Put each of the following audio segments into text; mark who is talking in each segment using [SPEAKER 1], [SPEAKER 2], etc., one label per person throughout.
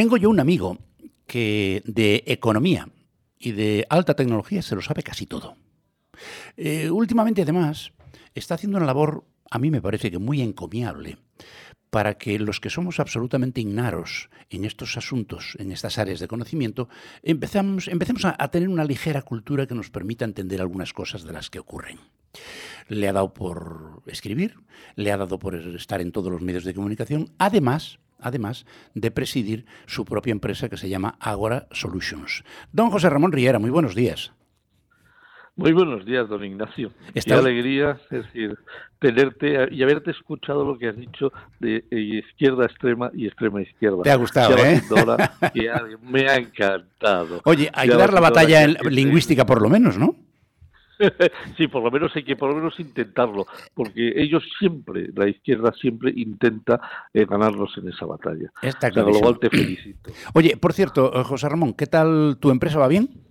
[SPEAKER 1] Tengo yo un amigo que de economía y de alta tecnología se lo sabe casi todo. Eh, últimamente, además, está haciendo una labor, a mí me parece que muy encomiable, para que los que somos absolutamente ignaros en estos asuntos, en estas áreas de conocimiento, empecemos, empecemos a, tener una ligera cultura que nos permita entender algunas cosas de las que ocurren. Le ha dado por escribir, le ha dado por estar en todos los medios de comunicación, además, además de presidir su propia empresa que se llama Agora Solutions. Don José Ramón Riera, muy buenos días.
[SPEAKER 2] Muy buenos días, don Ignacio. Qué alegría, es decir, tenerte y haberte escuchado lo que has dicho de eh, izquierda extrema y extrema izquierda.
[SPEAKER 1] Te ha gustado, ¿eh?
[SPEAKER 2] me ha encantado.
[SPEAKER 1] Oye, ayudar la batalla lingüística por lo menos, ¿no?
[SPEAKER 2] sí, por lo menos hay que por lo menos intentarlo, porque ellos siempre, la izquierda siempre intenta eh, ganarnos en esa batalla.
[SPEAKER 1] Está o sea, lo te felicito. Oye, por cierto, eh, José Ramón, ¿qué tal tu empresa? ¿Va bien?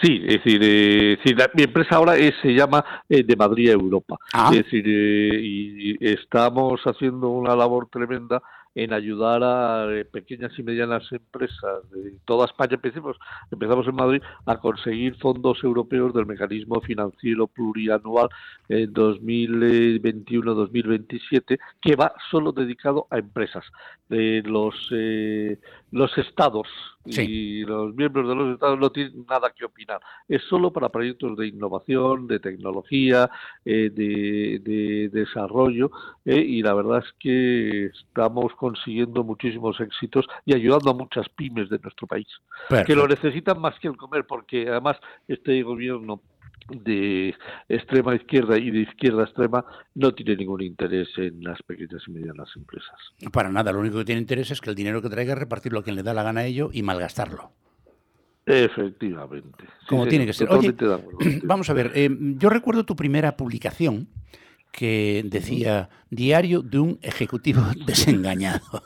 [SPEAKER 2] Sí, es decir, eh, mi empresa ahora se llama eh, de Madrid a Europa. Ah. Es decir, eh, y estamos haciendo una labor tremenda en ayudar a eh, pequeñas y medianas empresas de toda España. Empecemos, empezamos en Madrid a conseguir fondos europeos del mecanismo financiero plurianual en 2021-2027, que va solo dedicado a empresas. Eh, los, eh, los estados y los miembros de los estados no tienen nada que opinar. Es solo para proyectos de innovación, de tecnología, de, de, desarrollo, y la verdad es que estamos consiguiendo muchísimos éxitos y ayudando a muchas pymes de nuestro país, que lo necesitan más que el comer, porque además este gobierno de extrema izquierda y de izquierda extrema no tiene ningún interés en las pequeñas y medianas empresas.
[SPEAKER 1] Para nada, lo único que tiene interés es que el dinero que traiga repartirlo a quien le da la gana a ello y malgastarlo.
[SPEAKER 2] Efectivamente.
[SPEAKER 1] Como tiene que ser. vamos a ver, eh, yo recuerdo tu primera publicación que decía Diario de un ejecutivo desengañado.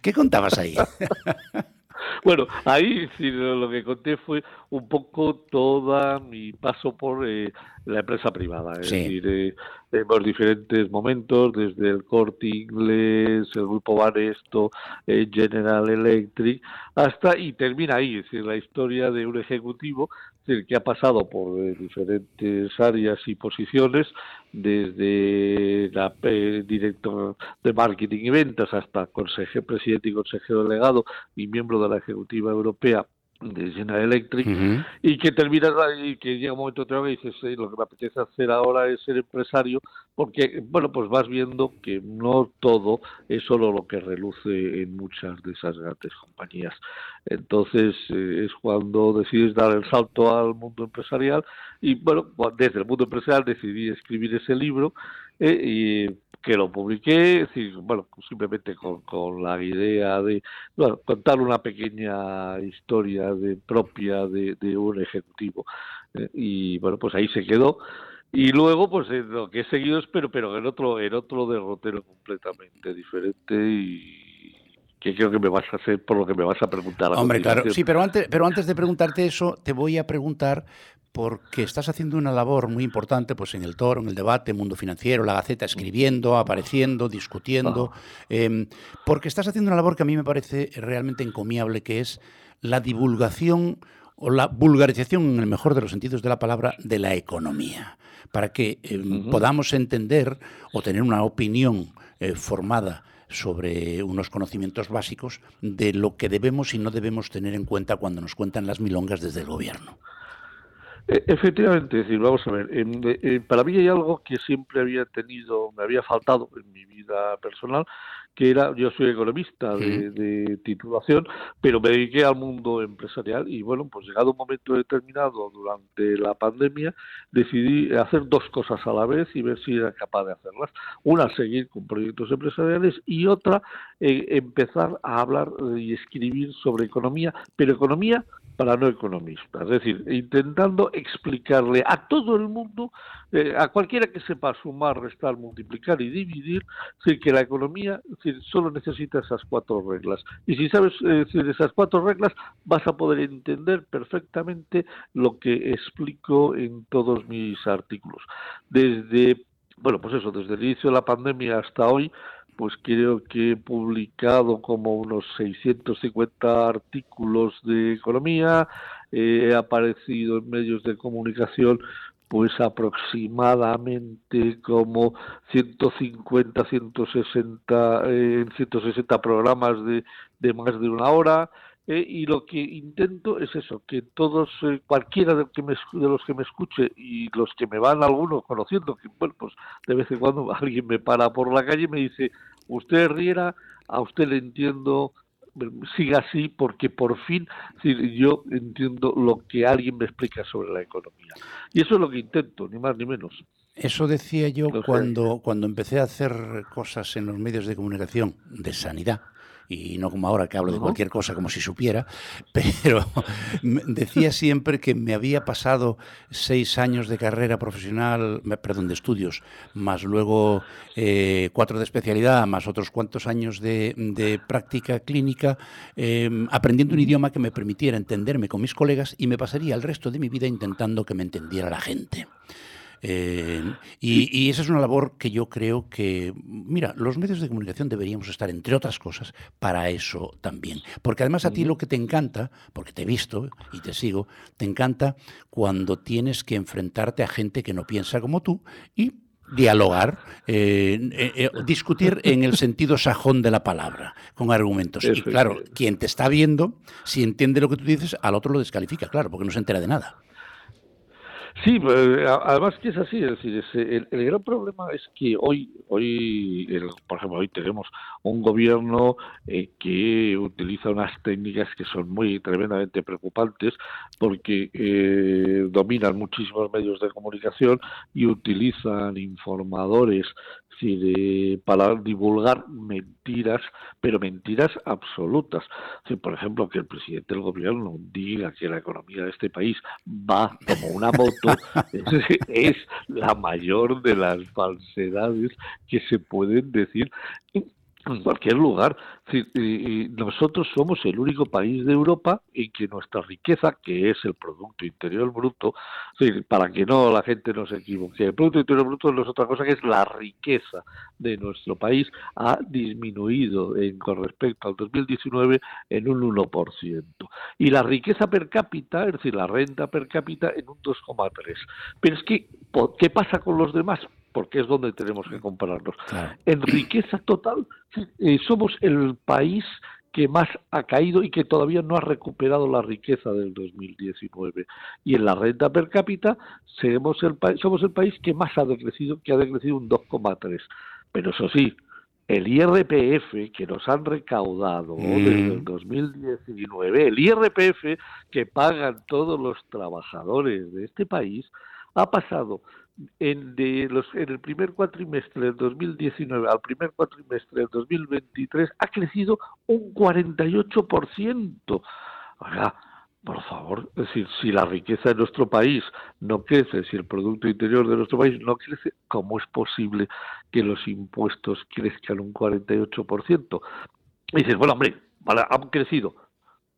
[SPEAKER 1] ¿Qué contabas ahí?
[SPEAKER 2] Bueno, ahí sí, lo que conté fue un poco toda mi paso por eh, la empresa privada. Es decir, eh, en diferentes momentos, desde el Corte Inglés, el Grupo Banesto, eh, General Electric, hasta y termina ahí, es decir, la historia de un ejecutivo que ha pasado por eh, diferentes áreas y posiciones, desde la director de marketing y ventas hasta consejero, presidente y consejero delegado y miembro de la Ejecutiva Europea de General Electric y que terminas y que llega un momento otro y dices lo que me apetece hacer ahora es ser empresario porque bueno pues vas viendo que no todo es solo lo que reluce en muchas de esas grandes compañías. Entonces eh, es cuando decides dar el salto al mundo empresarial y bueno desde el mundo empresarial decidí escribir ese libro eh, y que lo publiqué, bueno, simplemente con, la idea de contar una pequeña historia de, propia de, un ejecutivo. Eh, y bueno, pues ahí se quedó. Y luego, pues lo que he seguido es, pero, pero en otro, en otro derrotero completamente diferente y que creo que me vas a hacer por lo que me vas a preguntar.
[SPEAKER 1] Hombre, claro, sí, pero antes, pero antes de preguntarte eso, te voy a preguntar porque estás haciendo una labor muy importante pues en el toro, en el debate, mundo financiero, la Gaceta, escribiendo, apareciendo, discutiendo, em, porque estás haciendo una labor que a mí me parece realmente encomiable, que es la divulgación o la vulgarización, en el mejor de los sentidos de la palabra, de la economía, para que em, podamos entender o tener una opinión eh, formada sobre unos conocimientos básicos de lo que debemos y no debemos tener en cuenta cuando nos cuentan las milongas desde el gobierno.
[SPEAKER 2] E, efectivamente, decir, vamos a ver, para mí hay algo que siempre había tenido, me había faltado en mi vida personal, que era, yo soy economista de, titulación, pero me dediqué al mundo empresarial y bueno, pues llegado un momento determinado durante la pandemia, decidí hacer dos cosas a la vez y ver si era capaz de hacerlas. Una, seguir con proyectos empresariales y otra, eh, empezar a hablar y escribir sobre economía, pero economía para no economistas, es decir, intentando explicarle a todo el mundo, eh, a cualquiera que sepa sumar, restar, multiplicar y dividir, que la economía solo necesita esas cuatro reglas. Y si sabes eh, decir esas cuatro reglas, vas a poder entender perfectamente lo que explico en todos mis artículos. Desde, bueno, pues eso, desde el inicio de la pandemia hasta hoy, pues creo que he publicado como unos 650 artículos de economía, he aparecido en medios de comunicación pues aproximadamente como 150, 160, eh, 160 programas de, de más de una hora, eh, y lo que intento es eso, que todos, eh, cualquiera de, que me, de, los que me escuche y los que me van algunos conociendo, que bueno, pues de vez en cuando alguien me para por la calle y me dice, usted Riera, a usted le entiendo, siga así porque por fin yo entiendo lo que alguien me explica sobre la economía. Y eso es lo que intento, ni más ni menos.
[SPEAKER 1] Eso decía yo cuando, cuando empecé a hacer cosas en los medios de comunicación de sanidad y no como ahora que hablo de cualquier cosa como si supiera, pero decía siempre que me había pasado seis años de carrera profesional, perdón, de estudios, más luego eh, cuatro de especialidad, más otros cuantos años de, práctica clínica, em, aprendiendo un idioma que me permitiera entenderme con mis colegas y me pasaría el resto de mi vida intentando que me entendiera la gente. Eh, y, esa es una labor que yo creo que, mira, los medios de comunicación deberíamos estar, entre otras cosas, para eso también. Porque además a ti lo que te encanta, porque te he visto y te sigo, te encanta cuando tienes que enfrentarte a gente que no piensa como tú y dialogar, eh, eh, discutir en el sentido sajón de la palabra, con argumentos. y claro, quien te está viendo, si entiende lo que tú dices, al otro lo descalifica, claro, porque no se entera de nada.
[SPEAKER 2] Sí, pues, además que es así, es decir, el, gran problema es que hoy, hoy, por ejemplo, hoy tenemos un gobierno eh, que utiliza unas técnicas que son muy tremendamente preocupantes porque eh, dominan muchísimos medios de comunicación y utilizan informadores de, para divulgar mentiras, pero mentiras absolutas. por ejemplo, que el presidente del gobierno diga que la economía de este país va como una moto, es la mayor de las falsedades que se pueden decir en cualquier lugar. nosotros somos el único país de Europa en que nuestra riqueza, que es el Producto Interior Bruto, para que no la gente no se equivoque, el Producto Interior Bruto no es otra cosa que es la riqueza de nuestro país, ha disminuido en, con respecto al 2019 en un 1%. Y la riqueza per cápita, es decir, la renta per cápita, en un 2,3%. Pero es que, ¿qué pasa con los demás? Porque es donde tenemos que compararnos. En riqueza total, eh, somos el país que más ha caído y que todavía no ha recuperado la riqueza del 2019. Y en la renta per cápita somos el, somos el país que más ha decrecido, que ha decrecido un 2,3. Pero eso sí, el IRPF que nos han recaudado desde el 2019, el IRPF que pagan todos los trabajadores de este país, ha pasado en, de los, en el primer cuatrimestre del 2019 al primer cuatrimestre del 2023 ha crecido un 48%. Oiga, por favor, es decir, si la riqueza de nuestro país no crece, si el Producto Interior de nuestro país no crece, ¿cómo es posible que los impuestos crezcan un 48%? Y dices, bueno, hombre, vale, han crecido,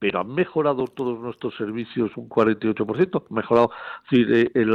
[SPEAKER 2] pero han mejorado todos nuestros servicios un 48%, han mejorado en,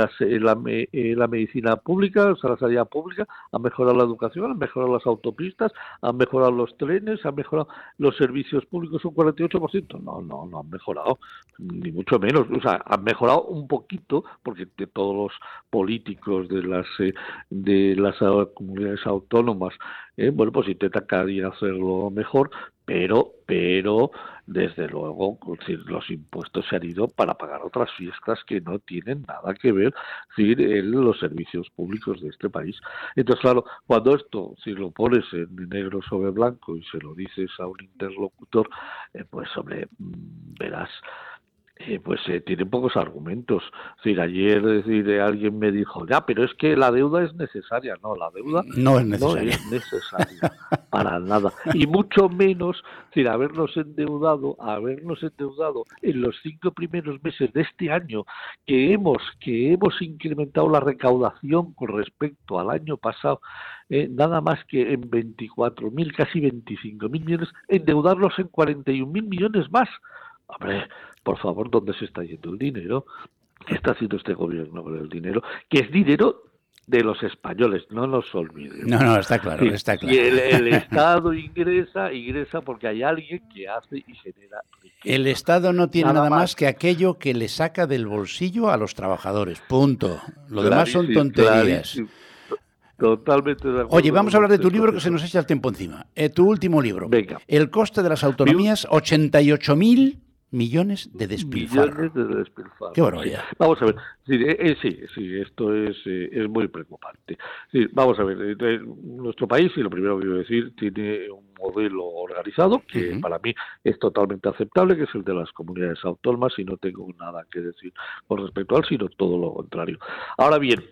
[SPEAKER 2] la, medicina pública, en la sanidad pública, han mejorado la educación, han mejorado las autopistas, han mejorado los trenes, han mejorado los servicios públicos un 48%. No, no, no han mejorado, ni mucho menos. O sea, han mejorado un poquito, porque de todos los políticos de las, eh, de las comunidades autónomas, eh, bueno, pues intentan cada día hacerlo mejor, pero, pero desde luego los impuestos se han ido para pagar otras fiestas que no tienen nada que ver en los servicios públicos de este país. Entonces, claro, cuando esto, si lo pones en negro sobre blanco y se lo dices a un interlocutor, eh, pues hombre, mm, verás eh, pues eh, tiene pocos argumentos. decir, ayer decir, alguien me dijo, ya, pero es que la deuda es necesaria. No, la deuda
[SPEAKER 1] no es necesaria,
[SPEAKER 2] para nada. Y mucho menos, decir, habernos endeudado, habernos endeudado en los cinco primeros meses de este año, que hemos, que hemos incrementado la recaudación con respecto al año pasado, eh, nada más que en 24.000, casi 25.000 millones, endeudarlos en 41.000 millones más. Hombre, por favor, ¿dónde se está yendo el dinero? ¿Qué está haciendo este gobierno con el dinero? Que es dinero de los españoles, no nos olvidemos.
[SPEAKER 1] No, no, está claro, está claro.
[SPEAKER 2] Y el, Estado ingresa, ingresa porque hay alguien que hace y genera riqueza.
[SPEAKER 1] El Estado no tiene nada, más. que aquello que le saca del bolsillo a los trabajadores, punto. Lo demás son tonterías.
[SPEAKER 2] Totalmente de acuerdo.
[SPEAKER 1] Oye, vamos a hablar de tu libro que se nos echa el tiempo encima. Eh, tu último libro.
[SPEAKER 2] Venga.
[SPEAKER 1] El coste de las autonomías, 88.000 millones de despilfarro.
[SPEAKER 2] Millones de despilfarro.
[SPEAKER 1] Qué barbaridad.
[SPEAKER 2] Vamos a ver. Sí, eh, eh, sí, sí, esto es, es muy preocupante. Sí, vamos a ver. nuestro país, y lo primero que quiero decir, tiene un modelo organizado que para mí es totalmente aceptable, que es el de las comunidades autónomas, y no tengo nada que decir con respecto al, sino todo lo contrario. Ahora bien,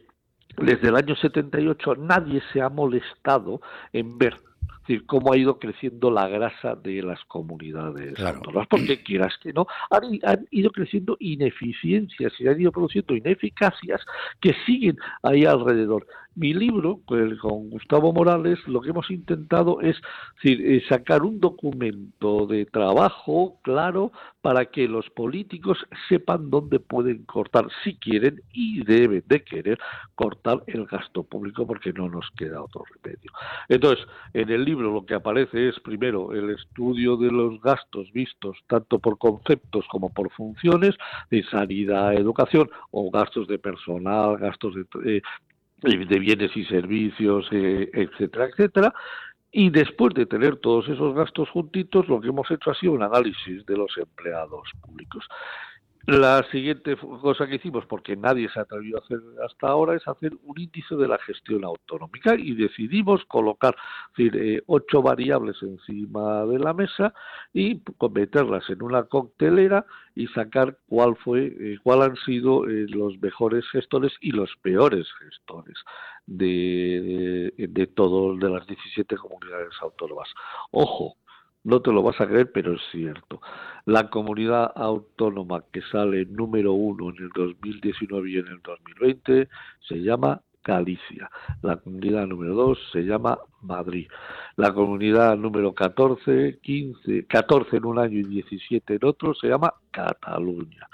[SPEAKER 2] desde el año 78 nadie se ha molestado en ver decir, cómo ha ido creciendo la grasa de las comunidades autónomas, porque quieras que no, han, han, ido creciendo ineficiencias y han ido produciendo ineficacias que siguen ahí alrededor mi libro, pues, con Gustavo Morales, lo que hemos intentado es, eh, sacar un documento de trabajo claro para que los políticos sepan dónde pueden cortar, si quieren y deben de querer cortar el gasto público, porque no nos queda otro remedio. Entonces, en el libro lo que aparece es, primero, el estudio de los gastos vistos tanto por conceptos como por funciones, de sanidad, educación, o gastos de personal, gastos de... Eh, de bienes y servicios, eh, etcétera, etcétera. Y después de tener todos esos gastos juntitos, lo que hemos hecho ha sido un análisis de los empleados públicos. La siguiente cosa que hicimos, porque nadie se ha atrevido a hacer hasta ahora, es hacer un índice de la gestión autonómica y decidimos colocar eh, ocho variables encima de la mesa y meterlas en una coctelera y sacar cuál fue, eh, cuál han sido eh, los mejores gestores y los peores gestores de, de, de de las 17 comunidades autónomas. Ojo, no te lo vas a creer, pero es cierto. La comunidad autónoma que sale número uno en el 2019 y en el 2020 se llama Galicia. La comunidad número dos se llama Madrid. La comunidad número 14, 15, 14 en un año y 17 en otro se llama Cataluña.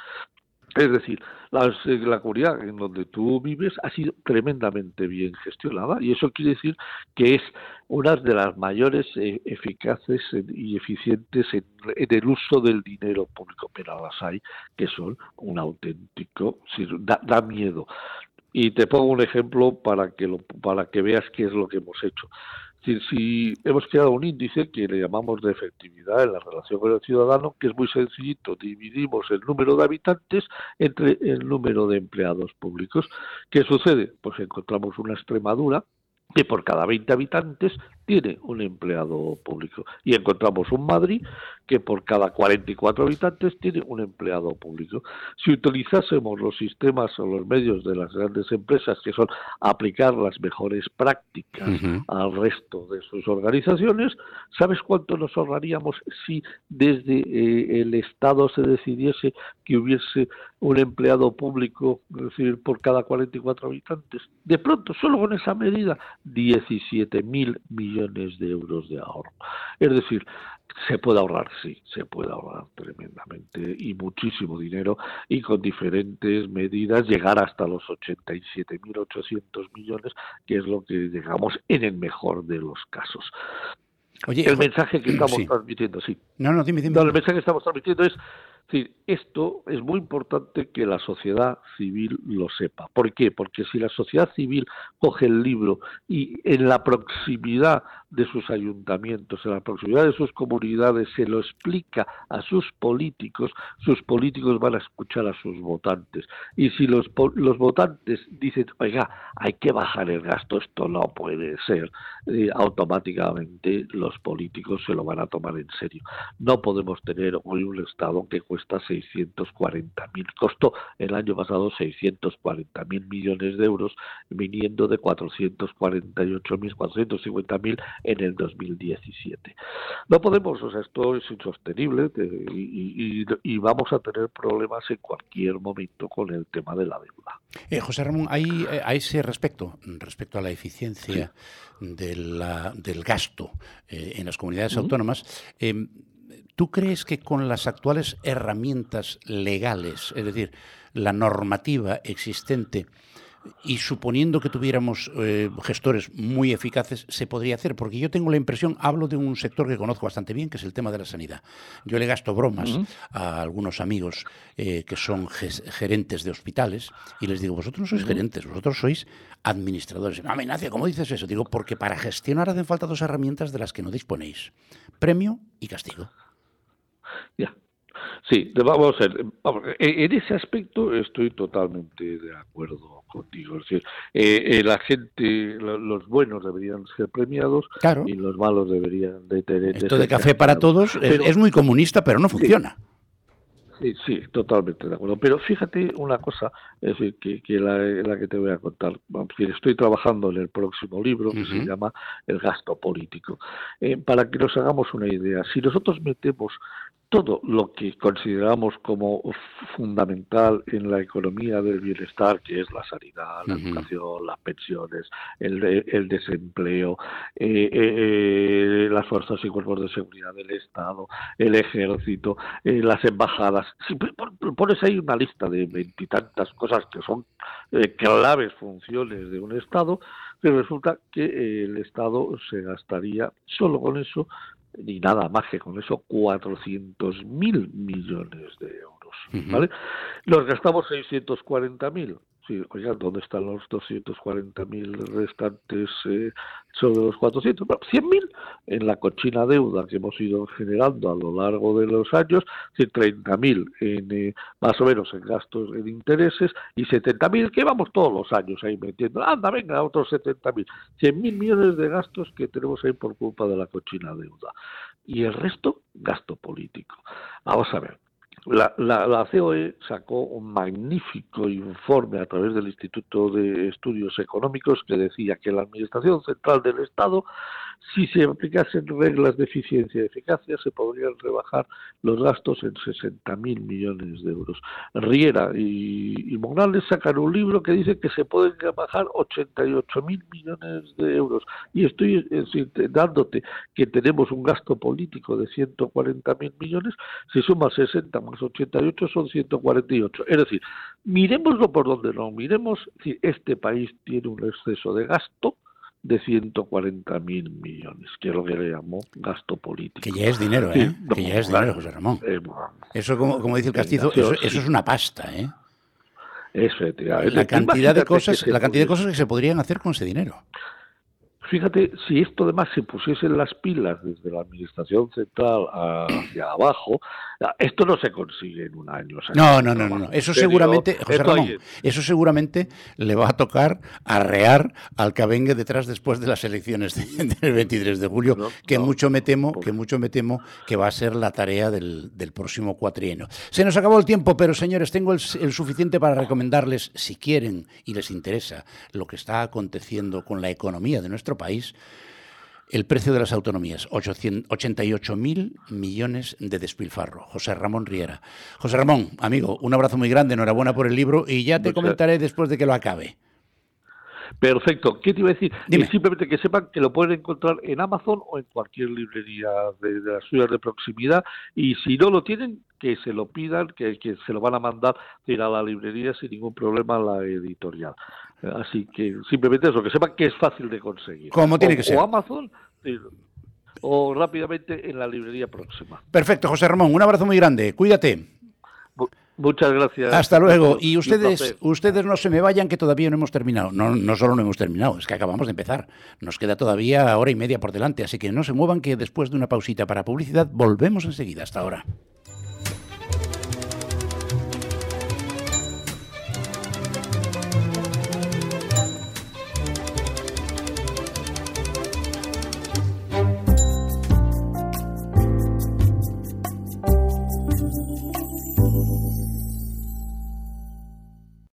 [SPEAKER 2] Es decir, la, comunidad en donde tú vives ha sido tremendamente bien gestionada y eso quiere decir que es una de las mayores eh, eficaces y eficientes en, el uso del dinero público, pero las hay que son un auténtico, da, da miedo. Y te pongo un ejemplo para que, lo, para que veas qué es lo que hemos hecho si hemos creado un índice que le llamamos de efectividad en la relación con el ciudadano, que es muy sencillito, dividimos el número de habitantes entre el número de empleados públicos. ¿Qué sucede? Pues encontramos una Extremadura que por cada 20 habitantes tiene un empleado público. Y encontramos un Madrid que por cada 44 habitantes tiene un empleado público. Si utilizásemos los sistemas o los medios de las grandes empresas, que son aplicar las mejores prácticas al resto de sus organizaciones, ¿sabes cuánto nos ahorraríamos si desde eh, el Estado se decidiese que hubiese un empleado público, es decir, por cada 44 habitantes? De pronto, solo con esa medida, 17 mil millones de euros de ahorro. Es decir, se puede ahorrar, sí, se puede ahorrar tremendamente y muchísimo dinero y con diferentes medidas llegar hasta los 87.800 millones, que es lo que llegamos en el mejor de los casos. Oye, el mensaje que estamos transmitiendo, sí.
[SPEAKER 1] No, no, dime, dime.
[SPEAKER 2] el mensaje que estamos transmitiendo es decir, esto es muy importante que la sociedad civil lo sepa. ¿Por qué? Porque si la sociedad civil coge el libro y en la proximidad de sus ayuntamientos, en la proximidad de sus comunidades, se lo explica a sus políticos, sus políticos van a escuchar a sus votantes. Y si los, los votantes dicen, oiga, hay que bajar el gasto, esto no puede ser, eh, automáticamente los políticos se lo van a tomar en serio. No podemos tener hoy un Estado que cuesta 640 mil, costó el año pasado 640 mil millones de euros, viniendo de 448 mil, 450 mil en el 2017. No podemos, o sea, esto es insostenible y, vamos a tener problemas en cualquier momento con el tema de la deuda.
[SPEAKER 1] Eh, José Ramón, hay, eh, a ese respecto, respecto a la eficiencia del gasto eh, en las comunidades autónomas, em, ¿Tú crees que con las actuales herramientas legales, es decir, la normativa existente, y suponiendo que tuviéramos eh, gestores muy eficaces, se podría hacer, porque yo tengo la impresión, hablo de un sector que conozco bastante bien, que es el tema de la sanidad. Yo le gasto bromas a algunos amigos eh, que son gerentes de hospitales y les digo, vosotros no sois gerentes, vosotros sois administradores. Amenaza, ¿cómo dices eso? Digo, porque para gestionar hacen falta dos herramientas de las que no disponéis, premio y castigo.
[SPEAKER 2] Ya. Sí, vamos a ver. En ese aspecto estoy totalmente de acuerdo contigo. Es decir, eh, eh, la gente, los buenos deberían ser premiados y los malos deberían de tener.
[SPEAKER 1] Esto de café para todos es, muy comunista, pero no funciona.
[SPEAKER 2] Sí, sí, totalmente de acuerdo. Pero fíjate una cosa, es decir, que, la, que te voy a contar. Estoy trabajando en el próximo libro que se llama El gasto político. Eh, para que nos hagamos una idea, si nosotros metemos todo lo que consideramos como fundamental en la economía del bienestar, que es la sanidad, la educación, las pensiones, el, desempleo, eh, eh, eh, las fuerzas y cuerpos de seguridad del Estado, el ejército, las embajadas. Si pones ahí una lista de veintitantas cosas que son claves funciones de un Estado, pero resulta que el Estado se gastaría solo con eso ni nada más que con eso 400 mil millones de euros. ¿Vale? Los gastamos 640 mil. Sí, oigan, ¿dónde están los 240.000 restantes eh, sobre los 400? Bueno, 100.000 en la cochina deuda que hemos ido generando a lo largo de los años, 30.000 en, eh, más o menos en gastos en intereses y 70.000 que vamos todos los años ahí metiendo. Anda, venga, otros 70.000. 100.000 millones de gastos que tenemos ahí por culpa de la cochina deuda. Y el resto, gasto político. Vamos a ver. La, la, COE sacó un magnífico informe a través del Instituto de Estudios Económicos que decía que la Administración Central del Estado si se aplicasen reglas de eficiencia y eficacia, se podrían rebajar los gastos en 60.000 millones de euros. Riera y, y, sacan un libro que dice que se pueden rebajar 88.000 millones de euros. Y estoy dándote que tenemos un gasto político de 140.000 millones, si suma 60 más 88 son 148. Es decir, miremoslo por donde no miremos, este país tiene un exceso de gasto, de 140 mil millones, que es lo que le llamó gasto político.
[SPEAKER 1] Que ya es dinero, ¿eh? que ya es dinero, José Ramón. Eh, eso, como, como dice el castizo, eso, es una pasta, ¿eh? La cantidad de cosas, la cantidad de cosas que se podrían hacer con ese dinero.
[SPEAKER 2] Fíjate, si esto además se pusiesen las pilas desde la administración central hacia abajo, esto no se consigue en un año.
[SPEAKER 1] no, no, no, no, Eso seguramente, José Ramón, eso seguramente le va a tocar arrear al que venga detrás después de las elecciones del 23 de julio, que mucho me temo, que mucho me temo que va a ser la tarea del, próximo cuatrienio. Se nos acabó el tiempo, pero señores, tengo el suficiente para recomendarles, si quieren y les interesa, lo que está aconteciendo con la economía de nuestro país, el precio de las autonomías, 88 mil millones de despilfarro. José Ramón Riera. José Ramón, amigo, un abrazo muy grande, enhorabuena por el libro y ya te comentaré después de que lo acabe.
[SPEAKER 2] Perfecto. ¿Qué te iba a decir? Simplemente que sepan que lo pueden encontrar en Amazon o en cualquier librería de, las ciudades de proximidad y si no lo tienen, que se lo pidan, que, se lo van a mandar a la librería sin ningún problema a la editorial. Así que simplemente eso, que sepan que es fácil de conseguir.
[SPEAKER 1] Como tiene que ser.
[SPEAKER 2] O Amazon o rápidamente en la librería próxima.
[SPEAKER 1] Perfecto, José Ramón. Un abrazo muy grande. Cuídate.
[SPEAKER 2] Muchas gracias.
[SPEAKER 1] Hasta luego. Y ustedes, ustedes no se me vayan, que todavía no hemos terminado. No, no solo no hemos terminado, es que acabamos de empezar. Nos queda todavía hora y media por delante, así que no se muevan, que después de una pausita para publicidad volvemos enseguida. Hasta ahora.